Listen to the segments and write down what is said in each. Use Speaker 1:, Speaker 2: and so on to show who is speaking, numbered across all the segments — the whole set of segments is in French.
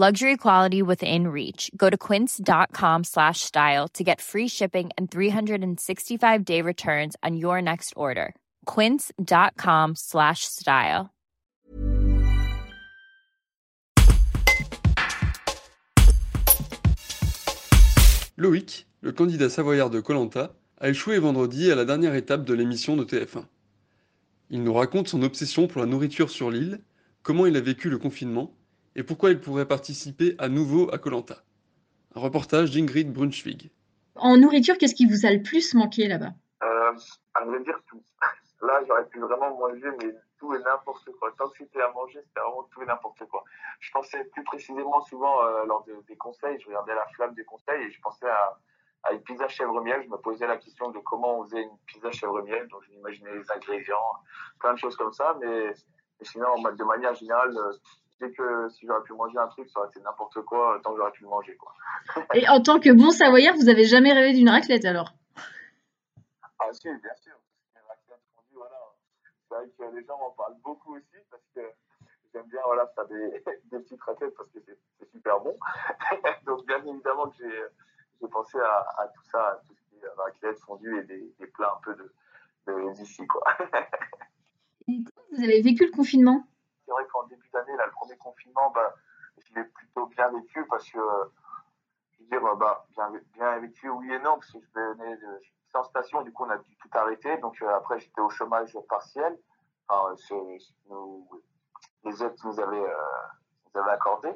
Speaker 1: Luxury quality within reach. Go to quince.com slash style to get free shipping and 365-day returns on your next order. quince.com slash style.
Speaker 2: Loïc, le candidat savoyard de Colanta, a échoué vendredi à la dernière étape de l'émission de TF1. Il nous raconte son obsession pour la nourriture sur l'île, comment il a vécu le confinement et pourquoi il pourrait participer à nouveau à Colanta. Un reportage d'Ingrid Brunschwig.
Speaker 3: En nourriture, qu'est-ce qui vous a le plus manqué là-bas?
Speaker 4: Euh, À vrai dire tout. Là, j'aurais pu vraiment manger, mais tout et n'importe quoi. Tant que c'était à manger, c'était vraiment tout et n'importe quoi. Je pensais plus précisément souvent euh, lors des conseils, je regardais la flamme des conseils et je pensais à, à une pizza chèvre miel. Je me posais la question de comment on faisait une pizza chèvre miel. Donc, je m'imaginais les ingrédients, plein de choses comme ça. Mais, sinon, de manière générale, euh, dès que si j'aurais pu manger un truc, ça aurait été n'importe quoi, tant que j'aurais pu le manger. Quoi.
Speaker 3: Et en tant que bon savoyard, vous avez jamais rêvé d'une raclette alors?
Speaker 4: Ah si, bien sûr. voilà. C'est vrai que les gens m'en parlent beaucoup aussi parce que j'aime bien voilà, faire des, des petites raclettes parce que c'est super bon. Donc bien évidemment que j'ai pensé à, tout ça, à tout ce qui est raclette, fondue et des, plats un peu de, d'ici. Quoi.
Speaker 3: et vous avez vécu le confinement
Speaker 4: C'est vrai qu'en début d'année, là, le premier bah, je l'ai plutôt bien vécu parce que, je veux dire, bah, bien, bien vécu, oui et non, parce que je venais de en station, du coup, on a dû tout arrêter. Donc, euh, après, j'étais au chômage partiel. Enfin, les aides nous avaient, euh, nous avaient accordé.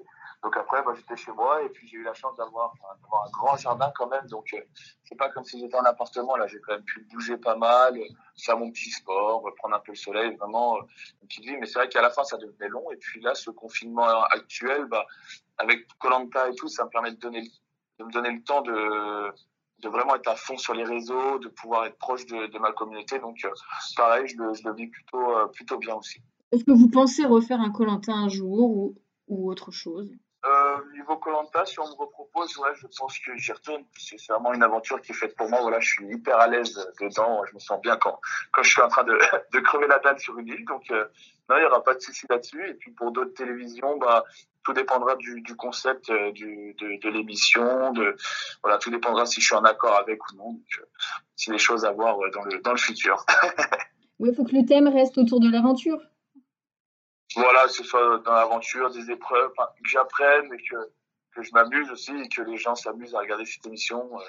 Speaker 4: Donc après, bah, j'étais chez moi et puis j'ai eu la chance d'avoir un grand jardin quand même. Donc euh, c'est pas comme si j'étais en appartement. Là, j'ai quand même pu bouger pas mal, faire mon petit sport, prendre un peu le soleil, vraiment euh, une petite vie. Mais c'est vrai qu'à la fin, ça devenait long. Et puis là, ce confinement actuel, bah, avec Colanta et tout, ça me permet de, me donner le temps de, de vraiment être à fond sur les réseaux, de pouvoir être proche de, de ma communauté. Donc euh, pareil, je le, je le vis plutôt, plutôt bien aussi.
Speaker 3: Est-ce que vous pensez refaire un Colanta un jour ou, ou autre chose?
Speaker 4: Euh, niveau Colanta, si on me repropose, ouais, je pense que j'y retourne. C'est vraiment une aventure qui est faite pour moi. Voilà, je suis hyper à l'aise dedans. Je me sens bien quand, quand je suis en train de, crever la dalle sur une île. Donc, euh, non, il n'y aura pas de souci là-dessus. Et puis, pour d'autres télévisions, bah, tout dépendra du, du concept euh, du, de, l'émission. Voilà, tout dépendra si je suis en accord avec ou non. Donc, euh, c'est des choses à voir dans le, dans le futur.
Speaker 3: oui, il faut que le thème reste autour de l'aventure
Speaker 4: voilà, que ce soit dans l'aventure, des épreuves, que j'apprenne et que, que je m'amuse aussi et que les gens s'amusent à regarder cette émission. Euh.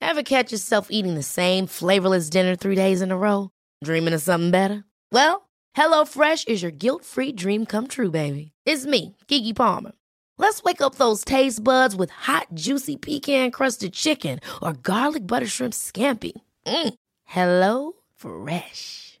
Speaker 5: Ever catch yourself eating the same flavorless dinner three days in a row? Dreaming of something better? Well, HelloFresh is your guilt-free dream come true, baby. It's me, Kiki Palmer. Let's wake up those taste buds with hot, juicy pecan-crusted chicken or garlic butter shrimp scampi. Mm. Hello Fresh.